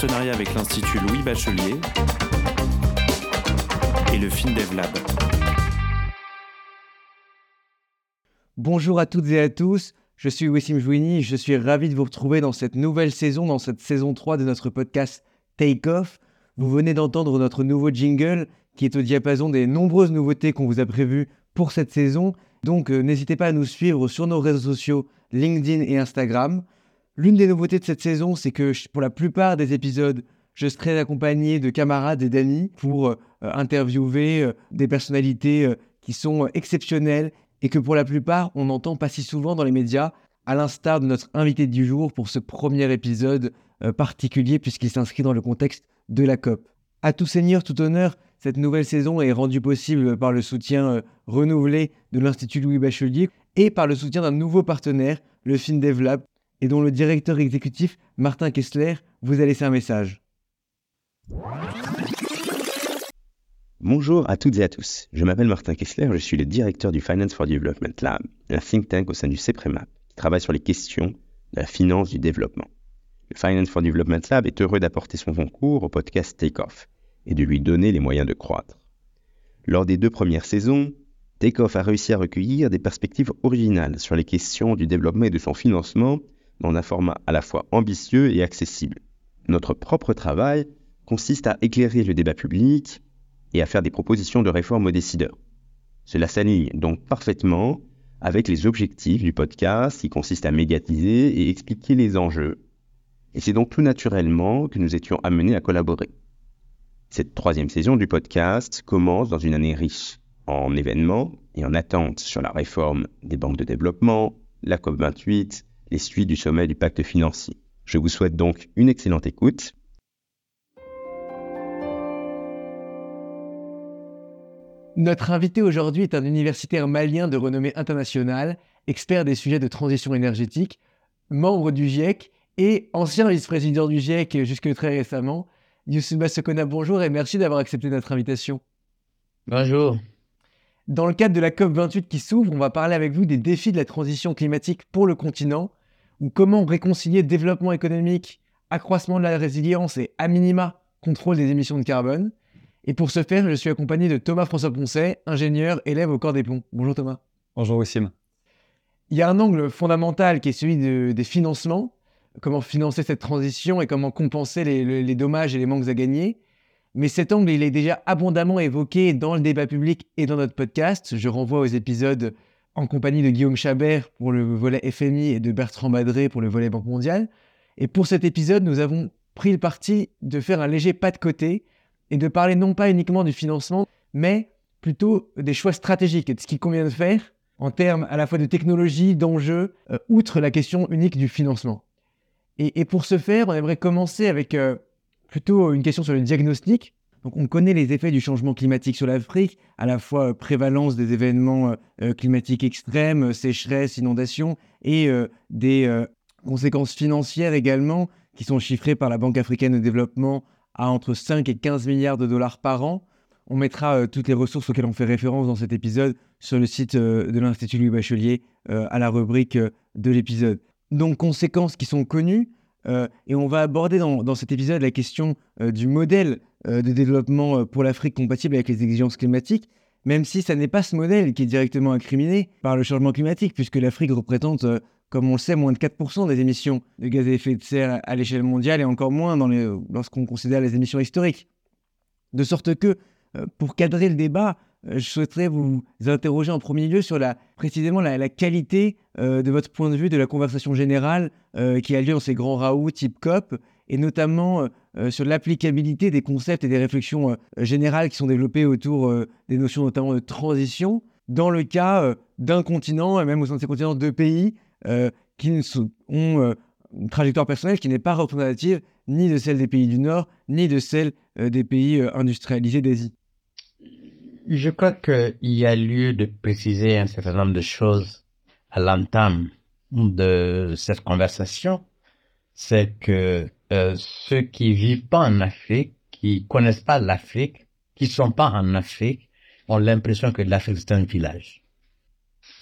partenariat avec l'Institut Louis Bachelier et le FinDevLab. Bonjour à toutes et à tous, je suis Wessim Jouini je suis ravi de vous retrouver dans cette nouvelle saison, dans cette saison 3 de notre podcast Take Off. Vous venez d'entendre notre nouveau jingle qui est au diapason des nombreuses nouveautés qu'on vous a prévues pour cette saison. Donc euh, n'hésitez pas à nous suivre sur nos réseaux sociaux LinkedIn et Instagram. L'une des nouveautés de cette saison, c'est que pour la plupart des épisodes, je serai accompagné de camarades et d'amis pour euh, interviewer euh, des personnalités qui sont exceptionnelles et que pour la plupart, on n'entend pas si souvent dans les médias, à l'instar de notre invité du jour pour ce premier épisode particulier puisqu'il s'inscrit dans le contexte de la COP. À tout seigneur, tout honneur, cette nouvelle saison est rendue possible par le soutien renouvelé de l'Institut Louis Bachelier et par le soutien d'un nouveau partenaire, le FinDevLab, et dont le directeur exécutif, Martin Kessler, vous a laissé un message. Bonjour à toutes et à tous. Je m'appelle Martin Kessler, je suis le directeur du Finance for Development Lab, un think tank au sein du CEPREMAP qui travaille sur les questions de la finance du développement. Le Finance for Development Lab est heureux d'apporter son concours au podcast Takeoff et de lui donner les moyens de croître. Lors des deux premières saisons, Takeoff a réussi à recueillir des perspectives originales sur les questions du développement et de son financement dans un format à la fois ambitieux et accessible. Notre propre travail consiste à éclairer le débat public et à faire des propositions de réforme aux décideurs. Cela s'aligne donc parfaitement avec les objectifs du podcast qui consiste à médiatiser et expliquer les enjeux. Et c'est donc tout naturellement que nous étions amenés à collaborer. Cette troisième saison du podcast commence dans une année riche en événements et en attentes sur la réforme des banques de développement, la COP28 les suites du sommet du pacte financier. Je vous souhaite donc une excellente écoute. Notre invité aujourd'hui est un universitaire malien de renommée internationale, expert des sujets de transition énergétique, membre du GIEC et ancien vice-président du GIEC jusque très récemment. Youssouba Sokona, bonjour et merci d'avoir accepté notre invitation. Bonjour. Dans le cadre de la COP28 qui s'ouvre, on va parler avec vous des défis de la transition climatique pour le continent ou comment réconcilier développement économique, accroissement de la résilience et à minima contrôle des émissions de carbone. Et pour ce faire, je suis accompagné de Thomas François Poncet, ingénieur, élève au corps des ponts. Bonjour Thomas. Bonjour Wassim. Il y a un angle fondamental qui est celui des financements, comment financer cette transition et comment compenser les, les, dommages et les manques à gagner. Mais cet angle, il est déjà abondamment évoqué dans le débat public et dans notre podcast. Je renvoie aux épisodes en compagnie de Guillaume Chabert pour le volet FMI et de Bertrand Badré pour le volet Banque mondiale. Et pour cet épisode, nous avons pris le parti de faire un léger pas de côté et de parler non pas uniquement du financement, mais plutôt des choix stratégiques de ce qu'il convient de faire en termes à la fois de technologie, d'enjeux, euh, outre la question unique du financement. Et, pour ce faire, on aimerait commencer avec euh, plutôt une question sur le diagnostic, donc on connaît les effets du changement climatique sur l'Afrique, à la fois euh, prévalence des événements climatiques extrêmes, sécheresse, inondations, et des conséquences financières également, qui sont chiffrées par la Banque africaine de développement à entre 5 et 15 milliards de dollars par an. On mettra toutes les ressources auxquelles on fait référence dans cet épisode sur le site de l'Institut Louis Bachelier à la rubrique de l'épisode. Donc conséquences qui sont connues, et on va aborder dans, cet épisode la question du modèle euh, de développement euh, pour l'Afrique compatible avec les exigences climatiques, même si ça n'est pas ce modèle qui est directement incriminé par le changement climatique, puisque l'Afrique représente, euh, comme on le sait, moins de 4% des émissions de gaz à effet de serre à l'échelle mondiale et encore moins lorsqu'on considère les émissions historiques. De sorte que, pour cadrer le débat, je souhaiterais vous interroger en premier lieu sur précisément la, qualité de votre point de vue de la conversation générale qui a lieu dans ces grands raouts type COP et notamment euh, euh, sur l'applicabilité des concepts et des réflexions euh, générales qui sont développées autour des notions notamment de transition dans le cas d'un continent, et même au sein de ces continents, deux pays qui ont une trajectoire personnelle qui n'est pas représentative ni de celle des pays du Nord, ni de celle des pays industrialisés d'Asie. Je crois qu'il y a lieu de préciser un certain nombre de choses à l'entame de cette conversation c'est que euh, ceux qui vivent pas en Afrique, qui connaissent pas l'Afrique, qui sont pas en Afrique, ont l'impression que l'Afrique c'est un village.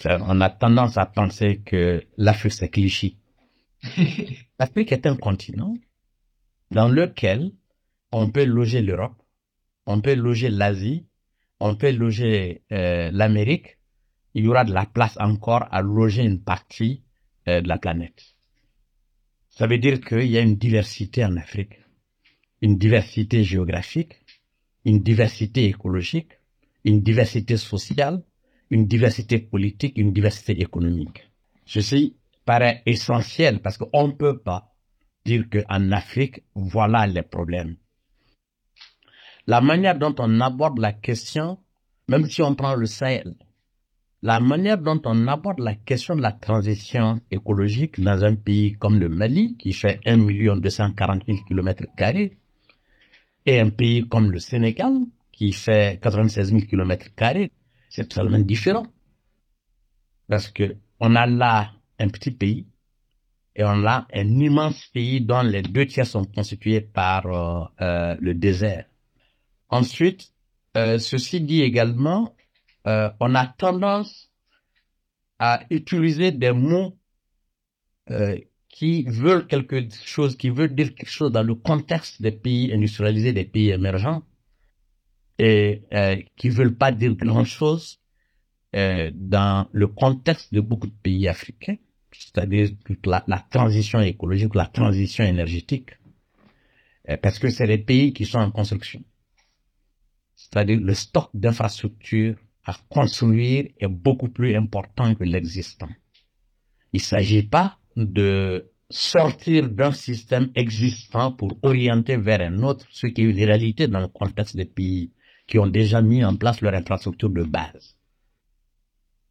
On a tendance à penser que l'Afrique c'est cliché. L'Afrique est un continent dans lequel on peut loger l'Europe, on peut loger l'Asie, on peut loger euh, l'Amérique. Il y aura de la place encore à loger une partie euh, de la planète. Ça veut dire qu'il y a une diversité en Afrique, une diversité géographique, une diversité écologique, une diversité sociale, une diversité politique, une diversité économique. Ceci paraît essentiel parce qu'on ne peut pas dire qu'en Afrique, voilà les problèmes. La manière dont on aborde la question, même si on prend le Sahel, la manière dont on aborde la question de la transition écologique dans un pays comme le Mali, qui fait 1 240 000 km, et un pays comme le Sénégal, qui fait 96 000 km, c'est totalement différent. Parce que on a là un petit pays et on a un immense pays dont les deux tiers sont constitués par euh, euh, le désert. Ensuite, euh, ceci dit également, on a tendance à utiliser des mots qui veulent quelque chose, qui veulent dire quelque chose dans le contexte des pays industrialisés, des pays émergents, et qui veulent pas dire grand chose dans le contexte de beaucoup de pays africains c'est-à-dire la, la, transition écologique, la transition énergétique, euh, parce que c'est les pays qui sont en construction. C'est-à-dire le stock d'infrastructures à construire est beaucoup plus important que l'existant. Il ne s'agit pas de sortir d'un système existant pour orienter vers un autre, ce qui est une réalité dans le contexte des pays qui ont déjà mis en place leur infrastructure de base.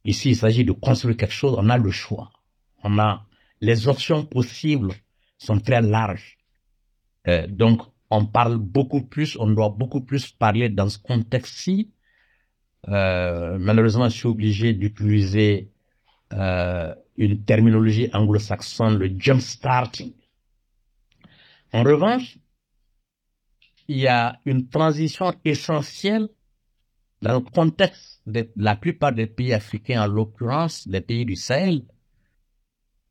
Ici, il s'agit de construire quelque chose, on a le choix on a les options possibles sont très larges. Euh, donc, on parle beaucoup plus, on doit beaucoup plus parler dans ce contexte-ci. Euh, malheureusement, je suis obligé d'utiliser euh, une terminologie anglo-saxonne, le jump starting. En revanche, il y a une transition essentielle dans le contexte de la plupart des pays africains, en l'occurrence des pays du Sahel,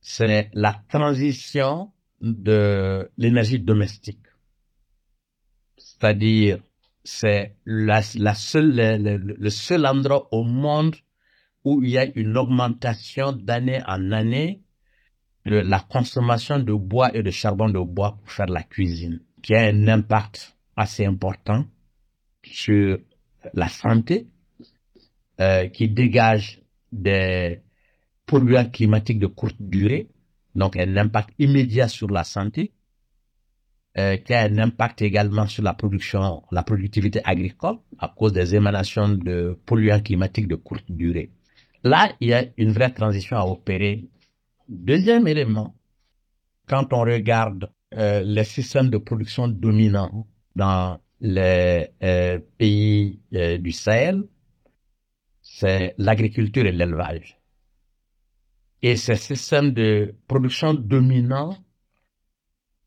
c'est la transition de l'énergie domestique. C'est-à-dire, c'est la, seule, le, seul endroit au monde où il y a une augmentation d'année en année de la consommation de bois et de charbon de bois pour faire la cuisine, qui a un impact assez important sur la santé, euh, qui dégage des polluants climatiques de courte durée, donc un impact immédiat sur la santé, euh, qui a un impact également sur la production, la productivité agricole à cause des émanations de polluants climatiques de courte durée. Là, il y a une vraie transition à opérer. Deuxième élément, quand on regarde euh, les systèmes de production dominants dans les euh, pays euh, du Sahel, c'est l'agriculture et l'élevage. Et ces systèmes de production dominants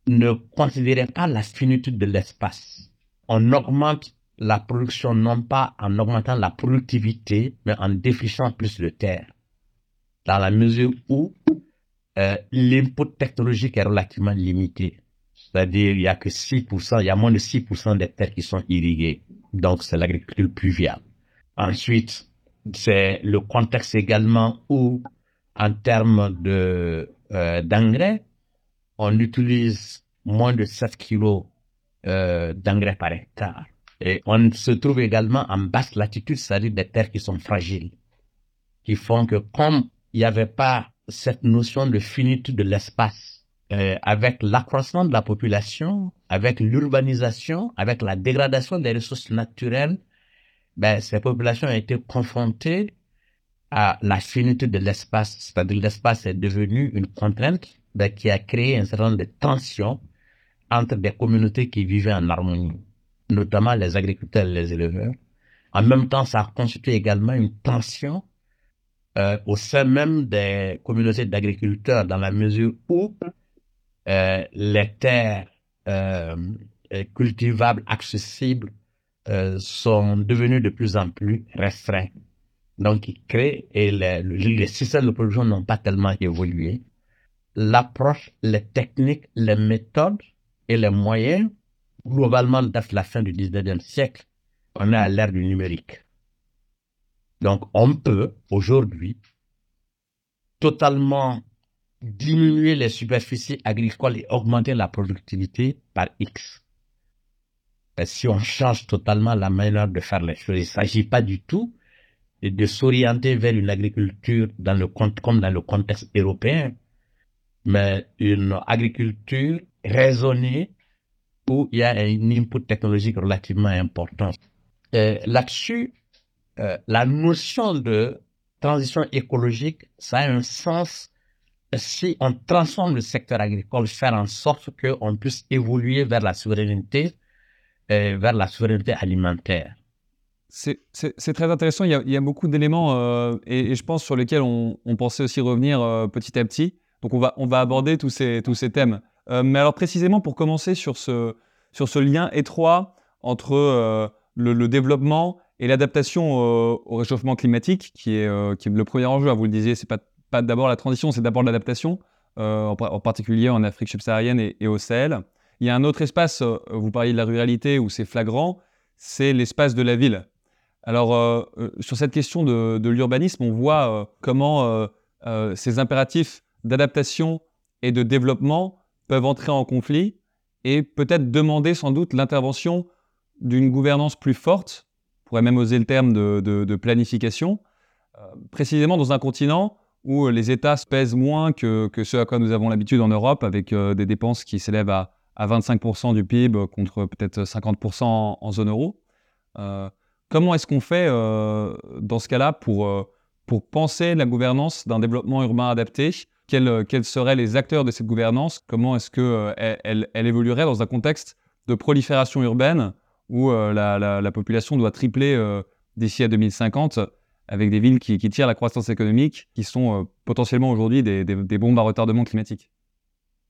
ne considéraient pas la finitude de l'espace. On augmente la production non pas en augmentant la productivité, mais en défrichant plus de terre. Dans la mesure où euh, l'input technologique est relativement limité. C'est-à-dire, il y a que 6%, il y a moins de 6% des terres qui sont irriguées. Donc, c'est l'agriculture pluviale. Ensuite, c'est le contexte également où en termes de euh, d'engrais, on utilise moins de 7 kilos euh, d'engrais par hectare. Et on se trouve également en basse latitude, c'est-à-dire des terres qui sont fragiles, qui font que comme il n'y avait pas cette notion de finitude de l'espace, euh, avec l'accroissement de la population, avec l'urbanisation, avec la dégradation des ressources naturelles, ben, ces populations ont été confrontées à la finitude de l'espace, c'est-à-dire l'espace est devenu une contrainte ben, qui a créé un certain nombre de tensions entre des communautés qui vivaient en harmonie, notamment les agriculteurs et les éleveurs. En même temps, ça a constitué également une tension euh, au sein même des communautés d'agriculteurs dans la mesure où euh, les terres euh, cultivables, accessibles, euh, sont devenues de plus en plus restreints. Donc, ils créent et les, systèmes de production n'ont pas tellement évolué. L'approche, les techniques, les méthodes et les moyens, globalement, datent la fin du 19e siècle. On est à l'ère du numérique. Donc, on peut, aujourd'hui, totalement diminuer les superficies agricoles et augmenter la productivité par X. si on change totalement la manière de faire les choses, il ne s'agit pas du tout de s'orienter vers une agriculture dans le comme dans le contexte européen, mais une agriculture raisonnée où il y a un input technologique relativement important. Là-dessus, euh, la notion de transition écologique, ça a un sens si on transforme le secteur agricole, faire en sorte qu'on puisse évoluer vers la souveraineté, euh, vers la souveraineté alimentaire. C'est très intéressant. Il y a, beaucoup d'éléments euh, et, je pense sur lesquels on, pensait aussi revenir euh, petit à petit. Donc on va, aborder tous ces, thèmes. mais alors précisément pour commencer sur ce, lien étroit entre le, développement et l'adaptation au, réchauffement climatique, qui est, qui est le premier enjeu. Hein, vous le disiez, c'est pas pas d'abord la transition, c'est d'abord l'adaptation, euh, en, particulier en Afrique subsaharienne et, au Sahel. Il y a un autre espace, euh, vous parliez de la ruralité où c'est flagrant, c'est l'espace de la ville. Alors, euh, sur cette question de, l'urbanisme, on voit comment ces impératifs d'adaptation et de développement peuvent entrer en conflit et peut-être demander sans doute l'intervention d'une gouvernance plus forte, on pourrait même oser le terme de, de planification, précisément dans un continent où euh, les États pèsent moins que, que ce à quoi nous avons l'habitude en Europe, avec euh, des dépenses qui s'élèvent à, à 25% du PIB contre peut-être 50% en, zone euro. Euh, comment est-ce qu'on fait dans ce cas-là pour, penser la gouvernance d'un développement urbain adapté? Quels, seraient les acteurs de cette gouvernance? Comment est-ce qu'elle elle, elle, évoluerait dans un contexte de prolifération urbaine où la, population doit tripler d'ici à 2050 avec des villes qui, tirent la croissance économique, qui sont euh, potentiellement aujourd'hui des, bombes à retardement climatique.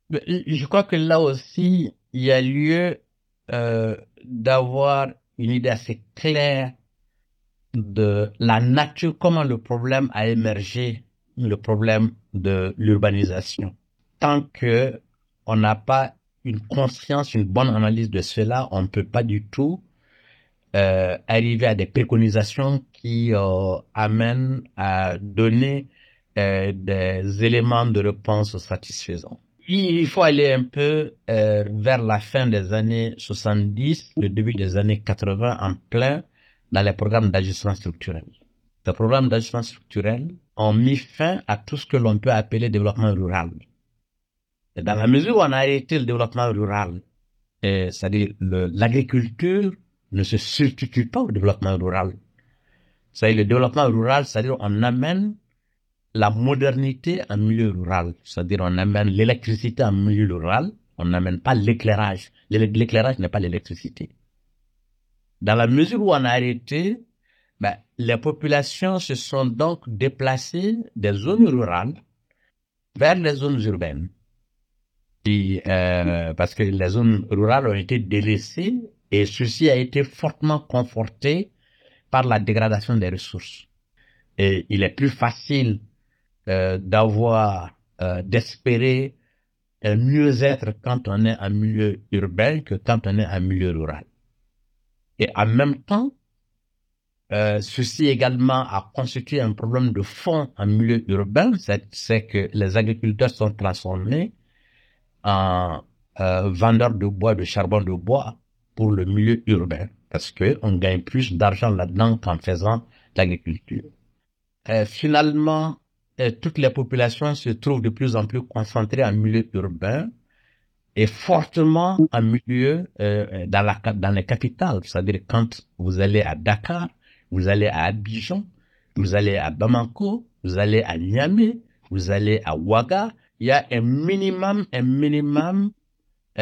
Je crois que là aussi, il y a lieu euh, d'avoir une idée assez claire de la nature, comment le problème a émergé, le problème de l'urbanisation. Tant que on n'a pas une conscience, une bonne analyse de cela, on ne peut pas du tout euh, arriver à des préconisations qui euh, amènent à donner euh, des éléments de réponse satisfaisants. Il faut aller un peu vers la fin des années 70, le début des années 80, en plein dans les programmes d'ajustement structurel. Les programmes d'ajustement structurel ont mis fin à tout ce que l'on peut appeler développement rural. Dans la mesure où on a arrêté le développement rural, c'est-à-dire l'agriculture ne se substitue pas au développement rural. C'est le développement rural, c'est-à-dire on amène la modernité en milieu rural, c'est-à-dire on amène l'électricité en milieu rural, on n'amène pas l'éclairage. L'éclairage n'est pas l'électricité. Dans la mesure où on a arrêté, ben, les populations se sont donc déplacées des zones rurales vers les zones urbaines. Euh, parce que les zones rurales ont été délaissées et ceci a été fortement conforté par la dégradation des ressources. Et il est plus facile euh, d'avoir, euh, d'espérer un mieux-être quand on est en milieu urbain que quand on est en milieu rural. Et en même temps, euh, ceci également a constitué un problème de fond en milieu urbain, c'est que les agriculteurs sont transformés en euh, vendeurs de bois, de charbon de bois, pour le milieu urbain parce qu'on gagne plus d'argent là-dedans qu'en faisant l'agriculture. Euh, finalement, euh, toutes les populations se trouvent de plus en plus concentrées en milieu urbain et fortement en milieu euh, dans, la, dans les capitales. C'est-à-dire quand vous allez à Dakar, vous allez à Abidjan, vous allez à Bamako, vous allez à Niamey, vous allez à Ouaga, il y a un minimum, un minimum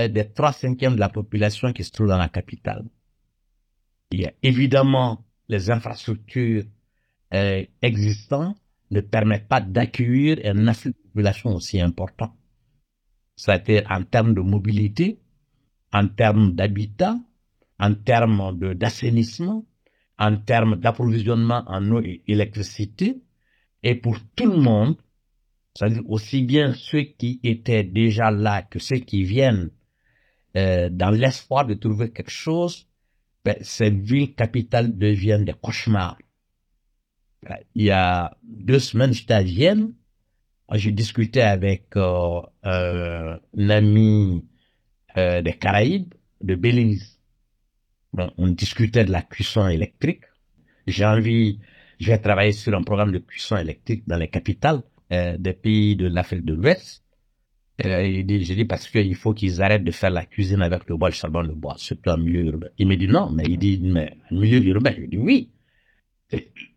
des trois cinquièmes de la population qui se trouve dans la capitale. Il y a évidemment les infrastructures euh, existantes ne permettent pas d'accueillir un afflux de population aussi important. C'est-à-dire en termes de mobilité, en termes d'habitat, en termes d'assainissement, en termes d'approvisionnement en eau et électricité, et pour tout le monde, c'est-à-dire aussi bien ceux qui étaient déjà là que ceux qui viennent euh, dans l'espoir de trouver quelque chose, ben, ces villes capitales deviennent des cauchemars. Il y a deux semaines, j'étais à Vienne, j'ai discuté avec euh, un ami euh, des Caraïbes, de Belize. on discutait de la cuisson électrique. J'ai envie, je vais travailler sur un programme de cuisson électrique dans les capitales euh, des pays de l'Afrique de l'Ouest. J'ai dit parce qu'il faut qu'ils arrêtent de faire la cuisine avec le bois, le charbon, le bois, surtout en milieu urbain. Il me dit non, mais il dit, mais en milieu urbain, je dis oui.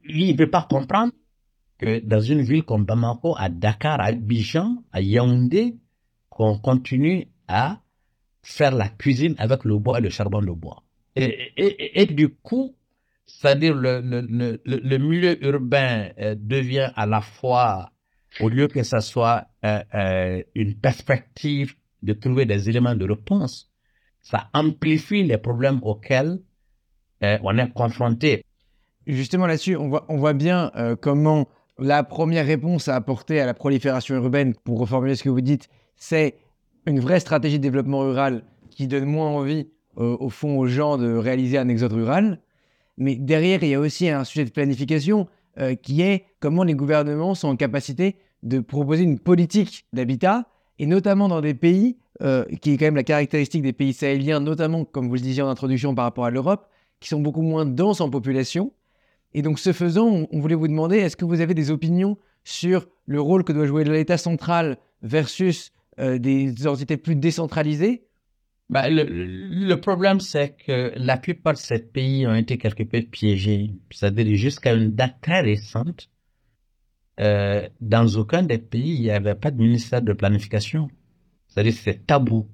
Il ne peut pas comprendre que dans une ville comme Bamako, à Dakar, à Abidjan, à Yaoundé, qu'on continue à faire la cuisine avec le bois et le charbon de bois. Et, et, du coup, c'est-à-dire le, le, le, le, milieu urbain euh, devient à la fois, au lieu que ce soit euh, euh, une perspective de trouver des éléments de réponse, ça amplifie les problèmes auxquels on est confronté. Justement là-dessus, on voit, bien comment la première réponse à apporter à la prolifération urbaine, pour reformuler ce que vous dites, c'est une vraie stratégie de développement rural qui donne moins envie, euh, au fond, aux gens de réaliser un exode rural. Mais derrière, il y a aussi un sujet de planification euh, qui est comment les gouvernements sont en capacité de proposer une politique d'habitat, et notamment dans des pays, euh, qui est quand même la caractéristique des pays sahéliens, notamment, comme vous le disiez en introduction, par rapport à l'Europe, qui sont beaucoup moins denses en population. Et donc, ce faisant, on voulait vous demander, est-ce que vous avez des opinions sur le rôle que doit jouer l'État central versus euh, des entités plus décentralisées? Bah, le, problème, c'est que la plupart de ces pays ont été quelque peu piégés. C'est-à-dire jusqu'à une date très récente, euh, dans aucun des pays, il n'y avait pas de ministère de planification. C'est-à-dire c'est tabou.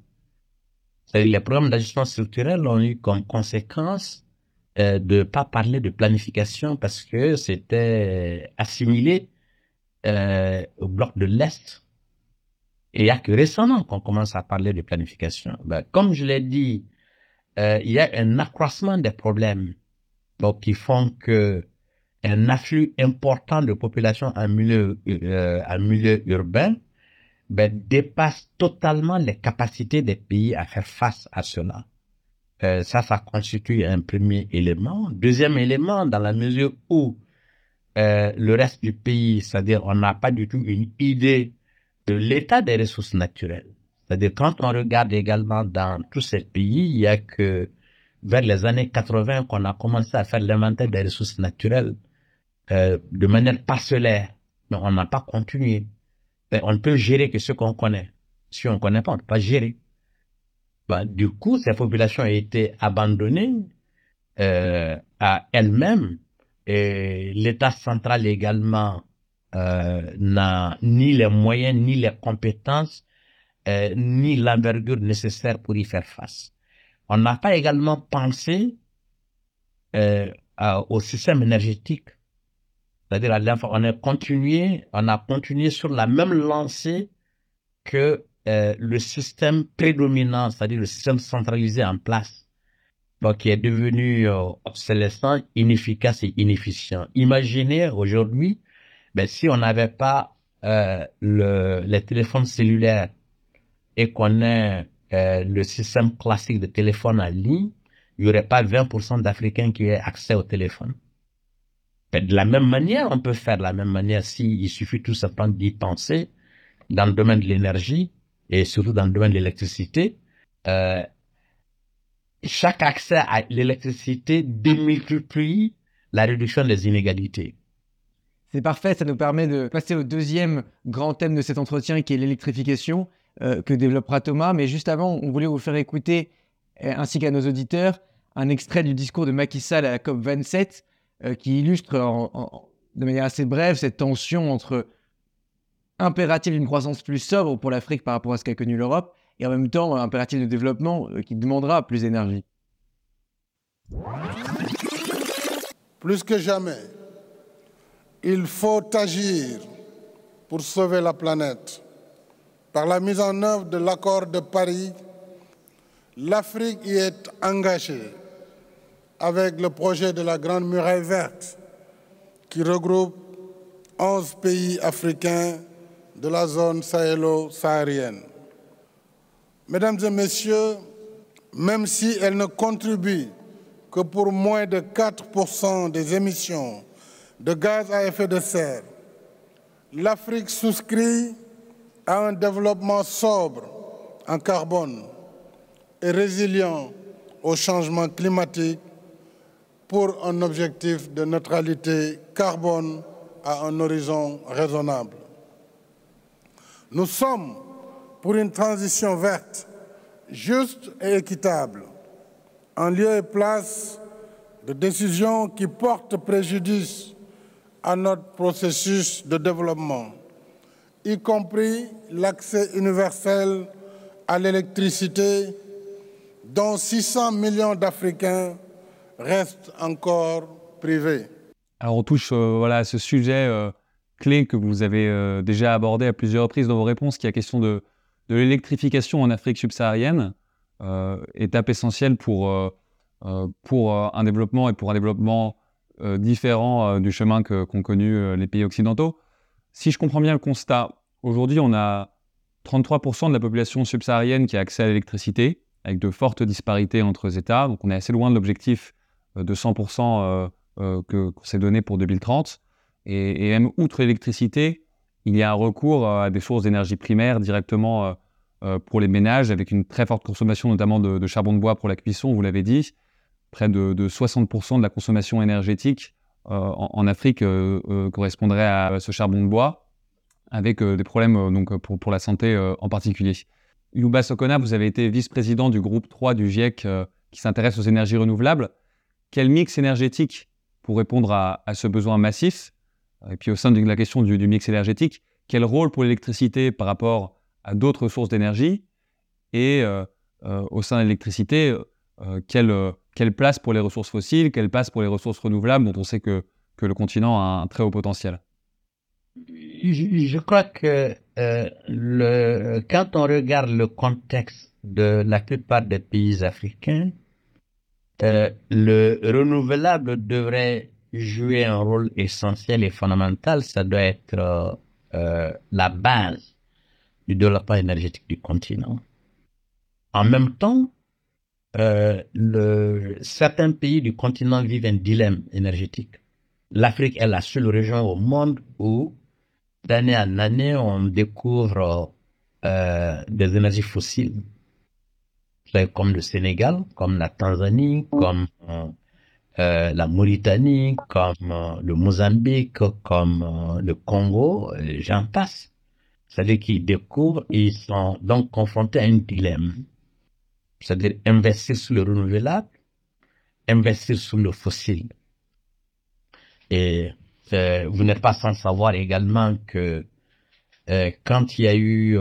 C'est-à-dire les programmes d'ajustement structurel ont eu comme conséquence euh, de ne pas parler de planification parce que c'était assimilé euh, au bloc de l'Est. Et il n'y a que récemment qu'on commence à parler de planification. Ben, comme je l'ai dit, euh, il y a un accroissement des problèmes donc, qui font que un afflux important de population en milieu, euh, en milieu urbain ben, dépasse totalement les capacités des pays à faire face à cela. Euh, ça, ça constitue un premier élément. Deuxième élément, dans la mesure où euh, le reste du pays, c'est-à-dire on n'a pas du tout une idée de l'état des ressources naturelles. C'est-à-dire quand on regarde également dans tous ces pays, il y a que vers les années 80 qu'on a commencé à faire l'inventaire des ressources naturelles euh, de manière parcellaire, mais on n'a pas continué. Ben, on ne peut gérer que ce qu'on connaît. Si on ne connaît pas, on ne peut pas gérer. Ben, du coup, ces populations ont été abandonnées euh, à elles-mêmes et l'État central également euh, n'a ni les moyens, ni les compétences, euh, ni l'envergure nécessaire pour y faire face. On n'a pas également pensé euh, au système énergétique. C'est-à-dire, on a continué, on a continué sur la même lancée que le système prédominant, c'est-à-dire le système centralisé en place, donc qui est devenu obsolescent, inefficace et inefficient. Imaginez aujourd'hui ben, si on n'avait pas euh, le, les téléphones cellulaires et qu'on ait euh, le système classique de téléphone en ligne, il n'y aurait pas 20% d'Africains qui aient accès au téléphone. De la même manière, on peut faire de la même manière il suffit tout simplement d'y penser dans le domaine de l'énergie et surtout dans le domaine de l'électricité. Euh, chaque accès à l'électricité démultiplie la réduction des inégalités. C'est parfait, ça nous permet de passer au deuxième grand thème de cet entretien qui est l'électrification euh, que développera Thomas. Mais juste avant, on voulait vous faire écouter, euh, ainsi qu'à nos auditeurs, un extrait du discours de Macky Sall à la COP27 euh, qui illustre de manière assez brève cette tension entre impératif d'une croissance plus sobre pour l'Afrique par rapport à ce qu'a connu l'Europe et en même temps impératif de développement qui demandera plus d'énergie. Plus que jamais, il faut agir pour sauver la planète par la mise en œuvre de l'accord de Paris, l'Afrique y est engagée avec le projet de la Grande Muraille verte qui regroupe 11 pays africains de la zone sahélo-saharienne. Mesdames et messieurs, même si elle ne contribue que pour moins de 4% des émissions de gaz à effet de serre, l'Afrique souscrit à un développement sobre en carbone et résilient au changement climatique pour un objectif de neutralité carbone à un horizon raisonnable. Nous sommes pour une transition verte, juste et équitable, en lieu et place de décisions qui portent préjudice à notre processus de développement, y compris l'accès universel à l'électricité dont 600 millions d'Africains restent encore privés. Alors on touche euh, à ce sujet euh, clé que vous avez euh, déjà abordé à plusieurs reprises dans vos réponses, qui est la question de, l'électrification en Afrique subsaharienne, étape essentielle pour, pour un développement et pour un développement différent du chemin qu'ont connu les pays occidentaux. Si je comprends bien le constat, aujourd'hui on a 33% de la population subsaharienne qui a accès à l'électricité, avec de fortes disparités entre États, donc on est assez loin de l'objectif de 100% euh, que qu'on s'est donné pour 2030. Et, même outre l'électricité, il y a un recours à des sources d'énergie primaire directement euh, euh, pour les ménages, avec une très forte consommation notamment de, charbon de bois pour la cuisson, vous l'avez dit. Près de, 60% de la consommation énergétique en, Afrique correspondrait à ce charbon de bois, avec des problèmes donc, pour, pour la santé en particulier. Yuba Sokona, vous avez été vice-président du groupe 3 du GIEC qui s'intéresse aux énergies renouvelables. Quel mix énergétique pour répondre à, ce besoin massif? Et puis au sein de la question du, mix énergétique, quel rôle pour l'électricité par rapport à d'autres sources d'énergie? Et euh, euh, au sein de l'électricité, euh, quelle, quelle, place pour les ressources fossiles, quelle place pour les ressources renouvelables dont on sait que, le continent a un très haut potentiel? Je, crois que le, quand on regarde le contexte de la plupart des pays africains, euh, le renouvelable devrait jouer un rôle essentiel et fondamental. Ça doit être euh, euh, la base du développement énergétique du continent. En même temps, le, certains pays du continent vivent un dilemme énergétique. L'Afrique est la seule région au monde où, d'année en année, on découvre des énergies fossiles comme le Sénégal, comme la Tanzanie, comme euh, euh, la Mauritanie, comme euh, le Mozambique, comme le Congo, j'en passe. C'est-à-dire qu'ils découvrent ils sont donc confrontés à un dilemme. C'est-à-dire investir sur le renouvelable, investir sur le fossile. Et vous n'êtes pas sans savoir également que quand il y a eu,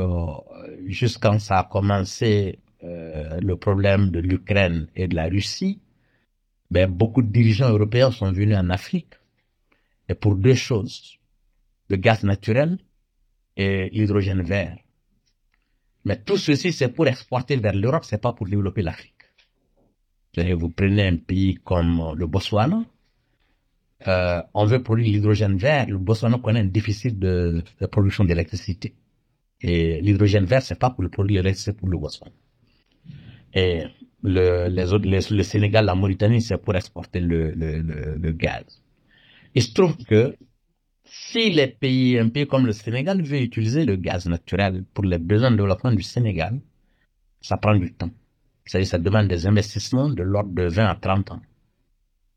juste quand ça a commencé, euh, le problème de l'Ukraine et de la Russie, ben, beaucoup de dirigeants européens sont venus en Afrique. Et pour deux choses, le gaz naturel et l'hydrogène vert. Mais tout ceci, c'est pour exporter vers l'Europe, c'est pas pour développer l'Afrique. Vous prenez un pays comme le Botswana, euh, on veut produire l'hydrogène vert, le Botswana connaît un déficit de, production d'électricité. Et l'hydrogène vert, c'est pas pour le produire l'électricité pour le Botswana. Et le, les autres, le Sénégal, la Mauritanie, c'est pour exporter le, gaz. Il se trouve que si les pays, un pays comme le Sénégal veut utiliser le gaz naturel pour les besoins de développement du Sénégal, ça prend du temps. C'est-à-dire ça demande des investissements de l'ordre de 20 à 30 ans.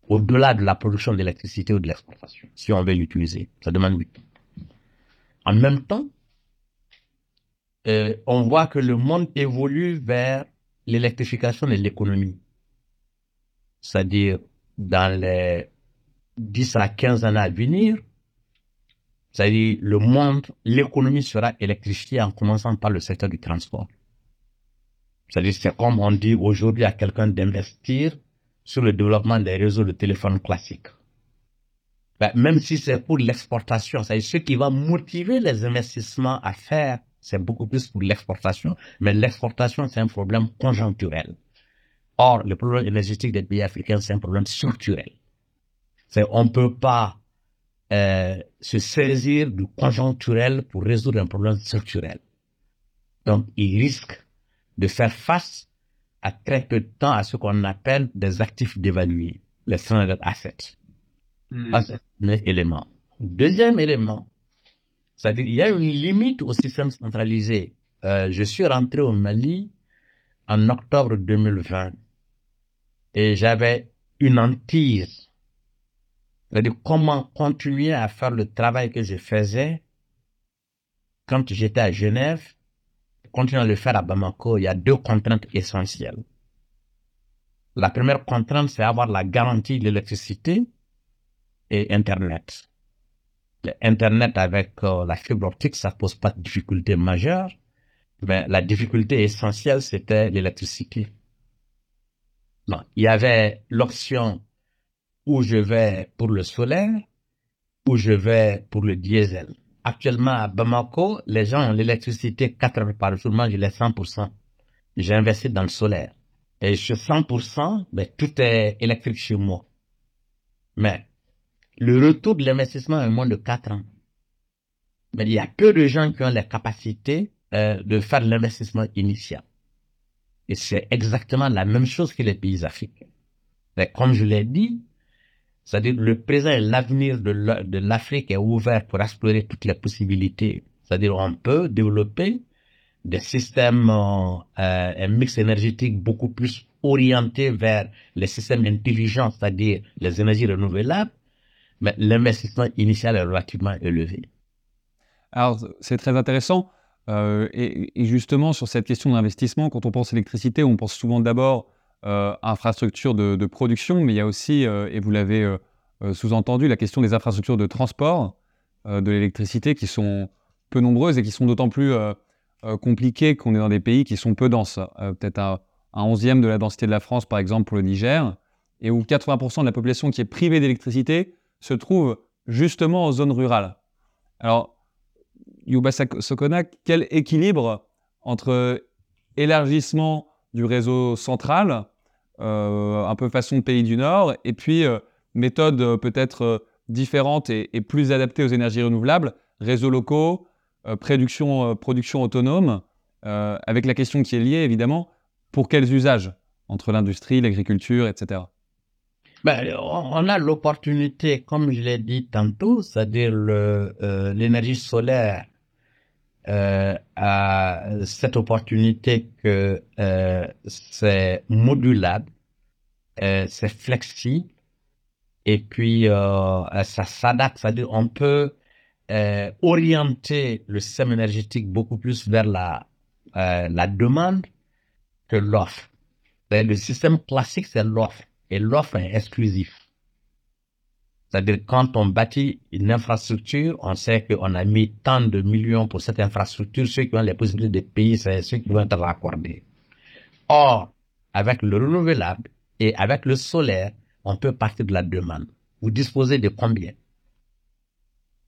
Au-delà de la production d'électricité ou de l'exportation, si on veut l'utiliser, ça demande du temps. En même temps, euh, on voit que le monde évolue vers l'électrification de l'économie. C'est-à-dire, dans les 10 à 15 années à venir, c'est-à-dire, le monde, l'économie sera électrifiée en commençant par le secteur du transport. C'est-à-dire, c'est comme on dit aujourd'hui à quelqu'un d'investir sur le développement des réseaux de téléphone classiques. Ben, même si c'est pour l'exportation, c'est ce qui va motiver les investissements à faire c'est beaucoup plus pour l'exportation, mais l'exportation, c'est un problème conjoncturel. Or, le problème énergétique des pays africains, c'est un problème structurel. C'est, on ne peut pas euh, se saisir du conjoncturel pour résoudre un problème structurel. Donc, il risque de faire face à très peu de temps à ce qu'on appelle des actifs dévalués, les stranded assets. C'est un élément. Deuxième élément, c'est-à-dire il y a une limite au système centralisé. Euh, je suis rentré au Mali en octobre 2020 et j'avais une hantise. C'est-à-dire comment continuer à faire le travail que je faisais quand j'étais à Genève, continuer à le faire à Bamako, il y a deux contraintes essentielles. La première contrainte, c'est avoir la garantie de l'électricité et Internet. Internet avec euh, la fibre optique, ça pose pas de difficulté majeure, mais la difficulté essentielle, c'était l'électricité. Il y avait l'option où je vais pour le solaire, où je vais pour le diesel. Actuellement, à Bamako, les gens ont l'électricité 4 heures par jour. Moi, j'ai les 100%. J'ai investi dans le solaire. Et sur 100%, ben, tout est électrique chez moi. Mais le retour de l'investissement est moins de 4 ans. Mais il y a peu de gens qui ont la capacité euh, de faire l'investissement initial. Et c'est exactement la même chose que les pays africains. Mais comme je l'ai dit, c'est-à-dire le présent et l'avenir de l'Afrique est ouvert pour explorer toutes les possibilités. C'est-à-dire on peut développer des systèmes, euh, un mix énergétique beaucoup plus orienté vers les systèmes intelligents, c'est-à-dire les énergies renouvelables, mais l'investissement initial est relativement élevé. Alors, c'est très intéressant. Euh, et, justement, sur cette question d'investissement, quand on pense électricité, on pense souvent d'abord euh, infrastructures de, production, mais il y a aussi, euh, et vous l'avez euh, sous-entendu, la question des infrastructures de transport de l'électricité qui sont peu nombreuses et qui sont d'autant plus compliquées qu'on est dans des pays qui sont peu denses. Peut-être un, un, onzième de la densité de la France, par exemple, pour le Niger, et où 80% de la population qui est privée d'électricité se trouve justement en zone rurale. Alors, Yuba Sokona, quel équilibre entre élargissement du réseau central, euh, un peu façon pays du Nord, et puis euh, méthode euh, peut-être différente et, plus adaptée aux énergies renouvelables, réseaux locaux, production, autonome, avec la question qui est liée évidemment, pour quels usages entre l'industrie, l'agriculture, etc. Ben, on a l'opportunité, comme je l'ai dit tantôt, c'est-à-dire l'énergie solaire euh, a cette opportunité que euh, c'est modulable, euh, c'est flexible, et puis ça s'adapte, c'est-à-dire on peut orienter le système énergétique beaucoup plus vers la, la demande que l'offre. Le système classique, c'est l'offre et l'offre est exclusive. C'est-à-dire quand on bâtit une infrastructure, on sait qu'on a mis tant de millions pour cette infrastructure, ceux qui ont les possibilités de payer, c'est ceux qui vont être raccordés. Or, avec le renouvelable et avec le solaire, on peut partir de la demande. Vous disposez de combien?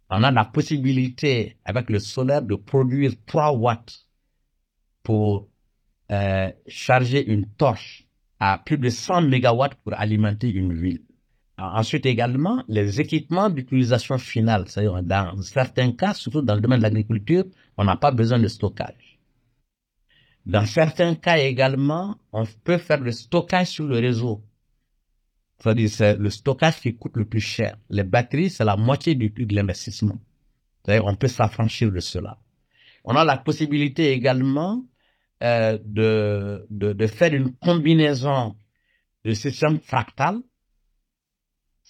On a la possibilité, avec le solaire, de produire 3 watts pour euh, charger une torche à plus de 100 mégawatts pour alimenter une ville. Ensuite également, les équipements d'utilisation finale, c'est-à-dire dans certains cas, surtout dans le domaine de l'agriculture, on n'a pas besoin de stockage. Dans certains cas également, on peut faire le stockage sur le réseau. C'est-à-dire c'est le stockage qui coûte le plus cher. Les batteries, c'est la moitié du prix de l'investissement. C'est-à-dire on peut s'affranchir de cela. On a la possibilité également euh, de, de, de, faire une combinaison de systèmes fractal,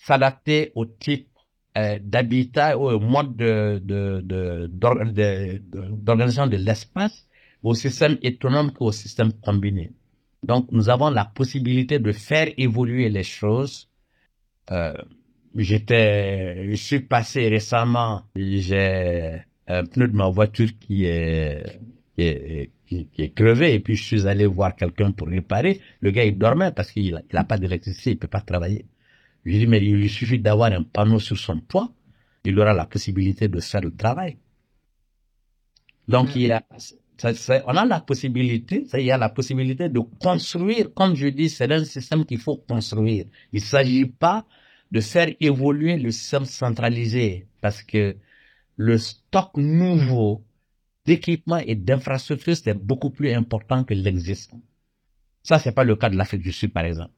s'adapter au type euh, d'habitat ou au mode d'organisation de, de, de l'espace, au système autonome qu'au système combiné. Donc, nous avons la possibilité de faire évoluer les choses. Euh, J'étais, je suis passé récemment, j'ai un pneu de ma voiture qui est, qui est qui, est crevé et puis je suis allé voir quelqu'un pour réparer. Le gars, il dormait parce qu'il n'a pas d'électricité, il peut pas travailler. Je dit, mais il lui suffit d'avoir un panneau sur son toit, il aura la possibilité de faire le travail. Donc, il y a, ça- ça- on a la possibilité, ça, il y a la possibilité de construire, comme je dis, c'est un système qu'il faut construire. Il ne s'agit pas de faire évoluer le système centralisé parce que le stock nouveau d'équipements et d'infrastructures, c'est beaucoup plus important que l'existant. Ça, c'est pas le cas de l'Afrique du Sud, par exemple.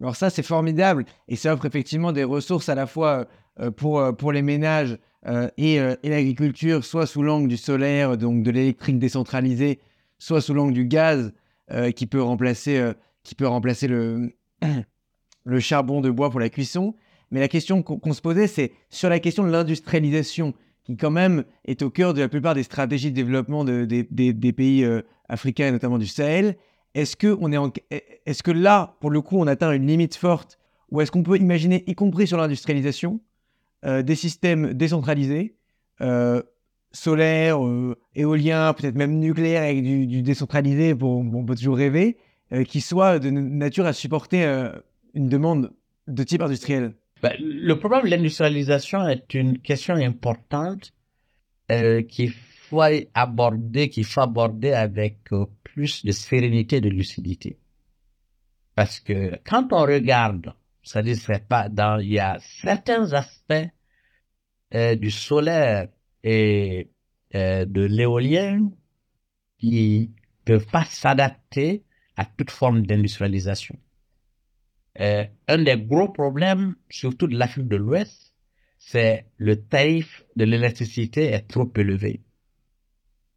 Alors ça, c'est formidable et ça offre effectivement des ressources à la fois euh, pour, euh, pour les ménages euh, et, et l'agriculture, soit sous l'angle du solaire, donc de l'électrique décentralisée, soit sous l'angle du gaz qui peut remplacer, qui peut remplacer le, le charbon de bois pour la cuisson. Mais la question qu'on se posait, c'est sur la question de l'industrialisation, qui quand même est au cœur de la plupart des stratégies de développement de- des- pays africains et notamment du Sahel. Est-ce que, on est en- est-ce que là, pour le coup, on atteint une limite forte ou est-ce qu'on peut imaginer, y compris sur l'industrialisation, euh, des systèmes décentralisés, euh, solaires, euh, éoliens, peut-être même nucléaires avec du, décentralisé, pour, on peut toujours rêver, euh, qui soient de nature à supporter une demande de type industriel? Ben, le problème de l'industrialisation est une question importante qu'il faut aborder, qu'il faut aborder avec euh, plus de sérénité et de lucidité. Parce que quand on regarde, c'est-à-dire c'est pas dans, il y a certains aspects euh, du solaire et euh, de l'éolien qui peuvent pas s'adapter à toute forme d'industrialisation. Un des gros problèmes, surtout de l'Afrique de l'Ouest, c'est le tarif de l'électricité est trop élevé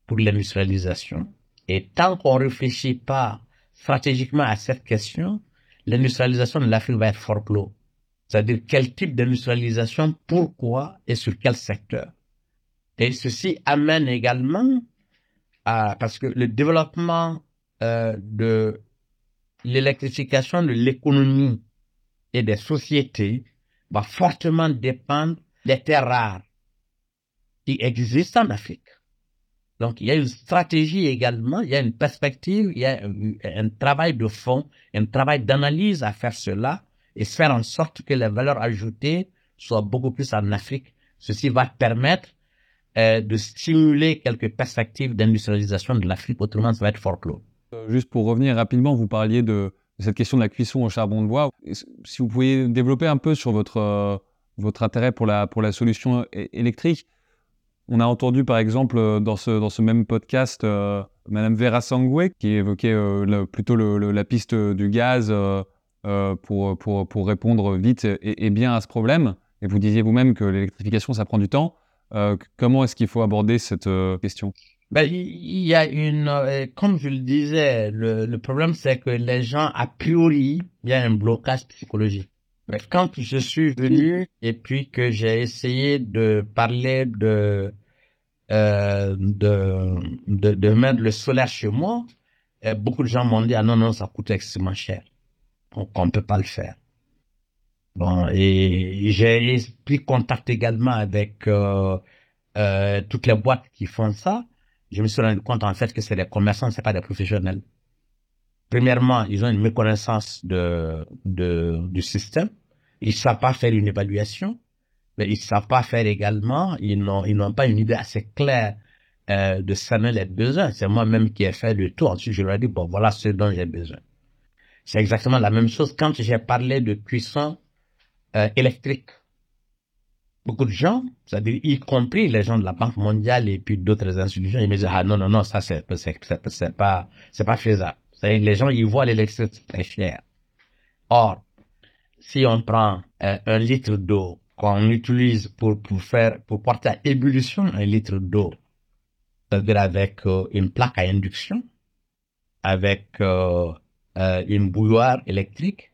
pour l'industrialisation. Et tant qu'on ne réfléchit pas stratégiquement à cette question, l'industrialisation de l'Afrique va être fort clos. C'est-à-dire quel type d'industrialisation, pourquoi et sur quel secteur. Et ceci amène également à, parce que le développement euh, de l'électrification de l'économie et des sociétés va fortement dépendre des terres rares qui existent en Afrique. Donc, il y a une stratégie également, il y a une perspective, il y a un, travail de fond, un travail d'analyse à faire cela et faire en sorte que les valeurs ajoutées soient beaucoup plus en Afrique. Ceci va permettre euh, de stimuler quelques perspectives d'industrialisation de l'Afrique, autrement ça va être fort clos. Euh, Juste pour revenir rapidement, vous parliez de, cette question de la cuisson au charbon de bois. Si vous pouviez développer un peu sur votre, euh, votre intérêt pour la, pour la solution électrique. On a entendu par exemple euh, dans ce, dans ce même podcast euh, Madame Vera Sangwe qui évoquait euh, plutôt la piste du gaz euh, pour, pour, pour répondre vite et, bien à ce problème. Et vous disiez vous-même que l'électrification, ça prend du temps. Comment est-ce qu'il faut aborder cette question? Ben, il y a une, comme je le disais, le, le problème c'est que les gens, a priori, il y a un blocage psychologique. Mais quand je suis venu et puis que j'ai essayé de parler de, euh, de, de, de mettre le solaire chez moi, euh, beaucoup de gens m'ont dit, ah non, non, ça coûte extrêmement cher. Donc, on ne peut pas le faire. Bon, et j'ai pris contact également avec euh, euh, toutes les boîtes qui font ça. Je me suis rendu compte en fait que c'est des commerçants, c'est pas des professionnels. Premièrement, ils ont une méconnaissance du système. Ils savent pas faire une évaluation, mais ils savent pas faire également. Ils n'ont pas une idée assez claire euh, de cerner les besoins. C'est moi-même qui ai fait le tour. Ensuite, je leur ai dit bon voilà ce dont j'ai besoin. C'est exactement la même chose quand j'ai parlé de cuisson euh, électrique. Beaucoup de gens, c'est-à-dire y compris les gens de la Banque mondiale et puis d'autres institutions, ils me disent ah non non non ça c'est pas c'est pas faisable. Les gens ils voient l'électricité très cher. Or si on prend euh, un litre d'eau qu'on utilise pour pour faire pour porter à ébullition un litre d'eau, c'est-à-dire avec euh, une plaque à induction, avec euh, une bouilloire électrique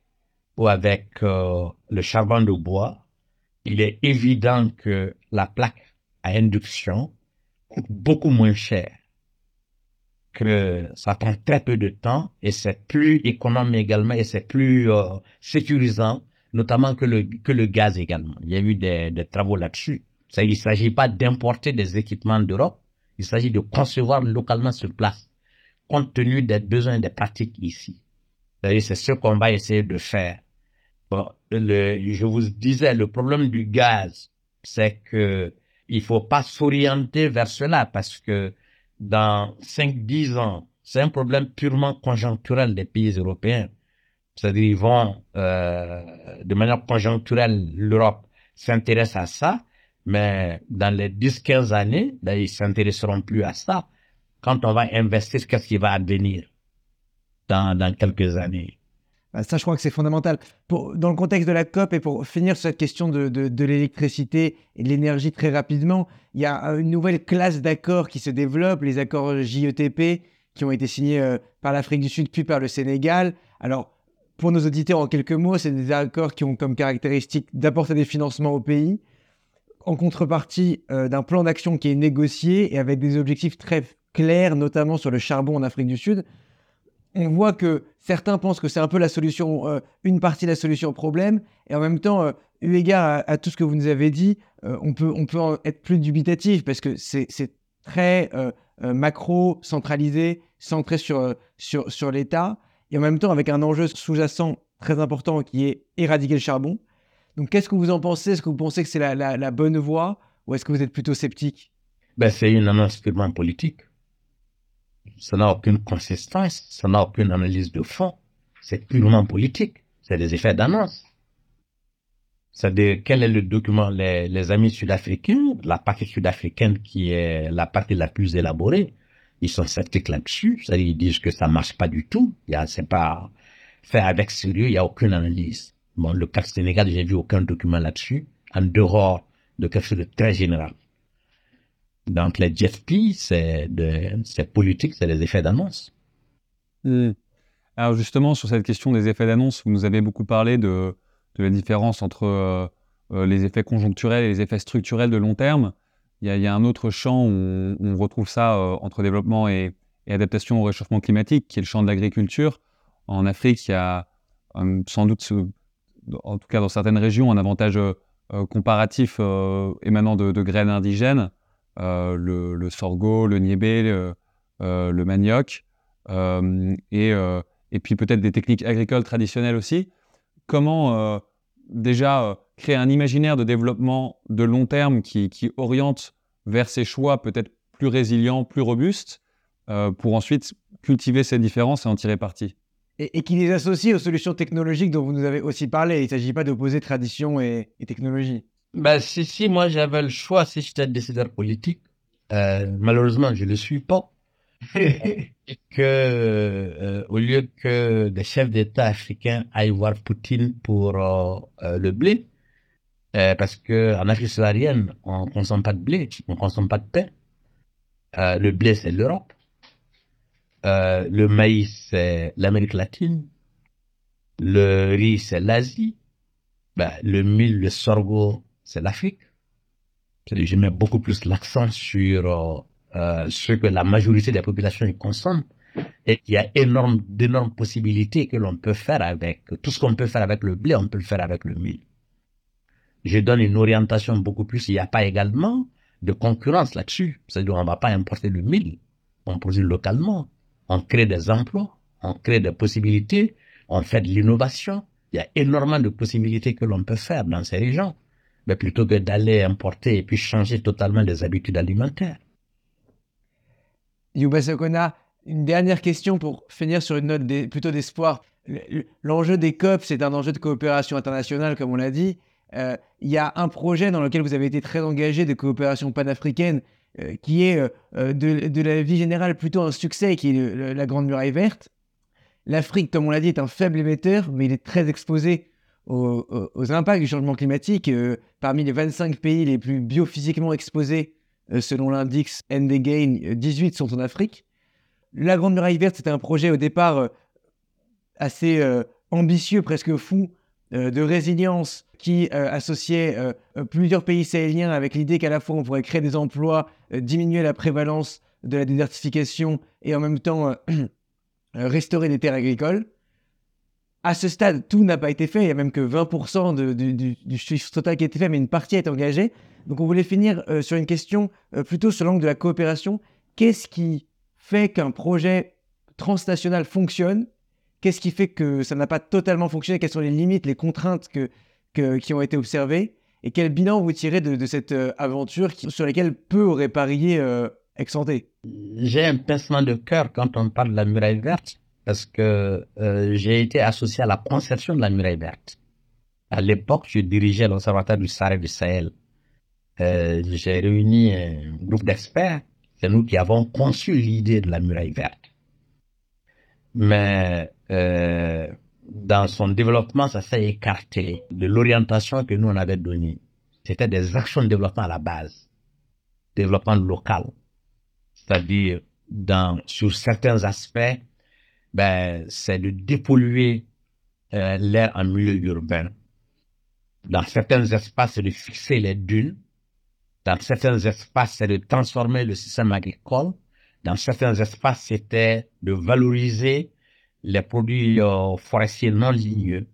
ou avec le charbon de bois, il est évident que la plaque à induction coûte beaucoup moins cher, que ça prend très peu de temps et c'est plus économe également et c'est plus euh, sécurisant, notamment que le, que le gaz également. Il y a eu des, des travaux là-dessus. Il ne s'agit pas d'importer des équipements d'Europe, il s'agit de concevoir localement sur place, compte tenu des besoins et des pratiques ici. C'est ce qu'on va essayer de faire. Bon, le, je vous disais, le problème du gaz, c'est que il faut pas s'orienter vers cela parce que dans 5-10 ans, c'est un problème purement conjoncturel des pays européens. C'est-à-dire, ils vont, euh, de manière conjoncturelle, l'Europe s'intéresse à ça, mais dans les 10-15 années, ben, ils s'intéresseront plus à ça. Quand on va investir, qu'est-ce qui va advenir dans, dans quelques années? Ça, je crois que c'est fondamental. Dans le contexte de la COP et pour finir sur cette question de, l'électricité et de l'énergie très rapidement, il y a une nouvelle classe d'accords qui se développe, les accords JETP, qui ont été signés euh, par l'Afrique du Sud puis par le Sénégal. Alors, pour nos auditeurs, en quelques mots, c'est des accords qui ont comme caractéristique d'apporter des financements au pays, en contrepartie euh, d'un plan d'action qui est négocié et avec des objectifs très clairs, notamment sur le charbon en Afrique du Sud on voit que certains pensent que c'est un peu la solution, euh, une partie de la solution au problème, et en même temps, euh, eu égard à, tout ce que vous nous avez dit, euh, on, peut, on peut être plus dubitatif parce que c'est très macro, centralisé, centré sur, sur, sur l'État, et en même temps avec un enjeu sous-jacent très important qui est éradiquer le charbon. Donc qu'est-ce que vous en pensez? Est-ce que vous pensez que c'est la, la, bonne voie ou est-ce que vous êtes plutôt sceptique? Ben, C'est annonce purement politique ça n'a aucune consistance, ça n'a aucune analyse de fond. C'est purement politique. C'est des effets d'annonce. C'est-à-dire, quel est le document, les, amis sud-africains, la partie sud-africaine qui est la partie la plus élaborée, ils sont sceptiques là-dessus. C'est-à-dire, ils disent que ça marche pas du tout. Il c'est pas fait avec sérieux, il y a aucune analyse. Bon, le cas Sénégal, j'ai vu aucun document là-dessus, en dehors de quelque chose de très général. Donc, les GFP, c'est politique, c'est des effets d'annonce. Hmm. Alors, justement, sur cette question des effets d'annonce, vous nous avez beaucoup parlé de, de la différence entre euh, euh, les effets conjoncturels et les effets structurels de long terme. Il y a, un autre champ où on, retrouve ça euh, entre développement et, adaptation au réchauffement climatique, qui est le champ de l'agriculture. En Afrique, il y a sans doute, en tout cas dans certaines régions, un avantage comparatif émanant de, graines indigènes euh, le, sorgho, le niébé, le, euh, manioc, euh, et, et puis peut-être des techniques agricoles traditionnelles aussi. Comment déjà créer un imaginaire de développement de long terme qui, oriente vers ces choix peut-être plus résilients, plus robustes, pour ensuite cultiver ces différences et en tirer parti? Et, qui les associe aux solutions technologiques dont vous nous avez aussi parlé. Il ne s'agit pas d'opposer tradition et technologie. Ben, si, si moi j'avais le choix, si j'étais décideur politique, euh, malheureusement je ne le suis pas, que euh, au lieu que des chefs d'État africains aillent voir Poutine pour euh, le blé, parce que en Afrique subsaharienne, on ne consomme pas de blé, on ne consomme pas de pain. le blé, c'est l'Europe. le maïs, c'est l'Amérique latine. Le riz, c'est l'Asie. Ben, le mil, le sorgho, c'est l'Afrique. Je mets beaucoup plus l'accent sur euh, euh, ce que la majorité des populations consomment. Et il y a énorme, d'énormes possibilités que l'on peut faire avec, tout ce qu'on peut faire avec le blé, on peut le faire avec le mil. Je donne une orientation beaucoup plus, il n'y a pas également de concurrence là-dessus. C'est-à-dire, on ne va pas importer le mil. On produit localement. On crée des emplois. On crée des possibilités. On fait de l'innovation. Il y a énormément de possibilités que l'on peut faire dans ces régions mais plutôt que d'aller importer et puis changer totalement les habitudes alimentaires. Yuba Sokona, une dernière question pour finir sur une note plutôt d'espoir. L'enjeu des COP, c'est un enjeu de coopération internationale, comme on l'a dit. Euh, il y a un projet dans lequel vous avez été très engagé de coopération panafricaine, euh, qui est euh, de, la vie générale plutôt un succès, qui est la Grande Muraille Verte. L'Afrique, comme on l'a dit, est un faible émetteur, mais il est très exposé aux, impacts du changement climatique. Euh, parmi les 25 pays les plus biophysiquement exposés, euh, selon l'index NDGAIN, 18 sont en Afrique. La Grande Muraille Verte, c'était un projet au départ euh, assez ambitieux, presque fou, de résilience qui associait plusieurs pays sahéliens avec l'idée qu'à la fois on pourrait créer des emplois, diminuer la prévalence de la désertification et en même temps restaurer des terres agricoles à ce stade, tout n'a pas été fait. Il n'y a même que 20% du, chiffre total qui a été fait, mais une partie été engagée. Donc, on voulait finir euh, sur une question euh, plutôt sur l'angle de la coopération. Qu'est-ce qui fait qu'un projet transnational fonctionne? Qu'est-ce qui fait que ça n'a pas totalement fonctionné? Quelles sont les limites, les contraintes qui ont été observées? Et quel bilan vous tirez de, cette euh, aventure sur laquelle peu auraient parié ex-santé. J'ai un pincement de cœur quand on parle de la muraille verte, parce que euh, j'ai été associé à la conception de la muraille verte. À l'époque, je dirigeais l'Observatoire du Sahara et du Sahel. Euh, j'ai réuni un groupe d'experts, c'est nous qui avons conçu l'idée de la muraille verte. Mais euh, dans son développement, ça s'est écarté de l'orientation que nous on avait donnée. C'était des actions de développement à la base, développement local, c'est-à-dire sur certains aspects, ben c'est de dépolluer euh, l'air en milieu urbain. Dans certains espaces, c'est de fixer les dunes. Dans certains espaces, c'est de transformer le système agricole. Dans certains espaces, c'était de valoriser les produits euh, forestiers non ligneux,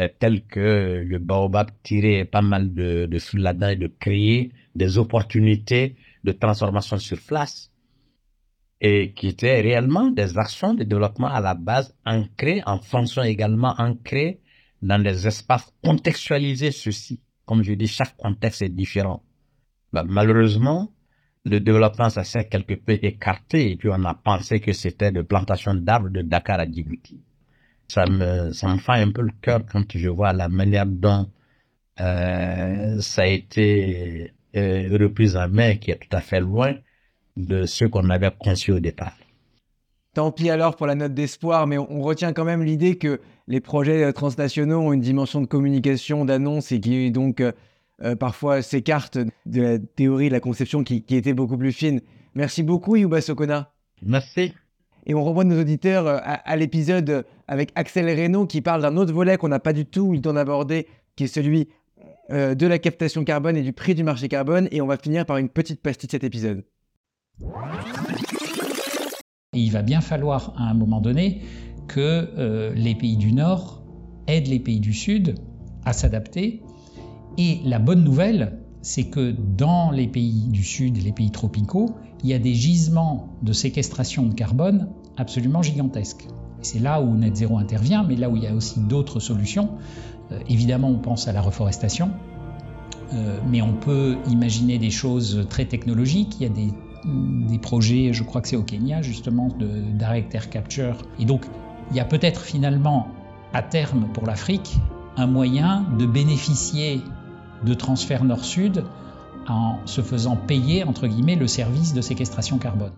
euh, tels que le baobab tirer pas mal de, de là-dedans et de créer des opportunités de transformation sur place et qui étaient réellement des actions de développement à la base ancrées en fonction également ancrées dans des espaces contextualisés ceci. Comme je dis, chaque contexte est différent. Ben, malheureusement, le développement, ça s'est quelque peu écarté et puis on a pensé que c'était de plantation d'arbres de Dakar à Djibouti. Ça me, ça me fait un peu le cœur quand je vois la manière dont euh, ça a été euh, repris en main, qui est tout à fait loin de ce qu'on avait conçu au départ. Tant pis alors pour la note d'espoir, mais on retient quand même l'idée que les projets transnationaux ont une dimension de communication, d'annonce et qui donc euh, euh, parfois s'écartent de la théorie, de la conception qui, était beaucoup plus fine. Merci beaucoup, Yuba Sokona. Merci. Et on renvoie nos auditeurs euh, à, l'épisode avec Axel Reynaud qui parle d'un autre volet qu'on n'a pas du tout eu le temps d'aborder, qui est celui euh, de la captation carbone et du prix du marché carbone. Et on va finir par une petite pastille de cet épisode. Il va bien falloir à un moment donné que les pays du Nord aident les pays du Sud à s'adapter et la bonne nouvelle, c'est que dans les pays du Sud les pays tropicaux, il y a des gisements de séquestration de carbone absolument gigantesques. C'est là où Net Zero intervient, mais là où il y a aussi d'autres solutions. Euh, évidemment, on pense à la reforestation, euh, mais on peut imaginer des choses très technologiques. Il y a des, des projets, je crois que c'est au Kenya justement, de direct air capture. Et donc, il y a peut-être finalement à terme pour l'Afrique un moyen de bénéficier de transfert nord-sud en se faisant payer, entre guillemets, le service de séquestration carbone.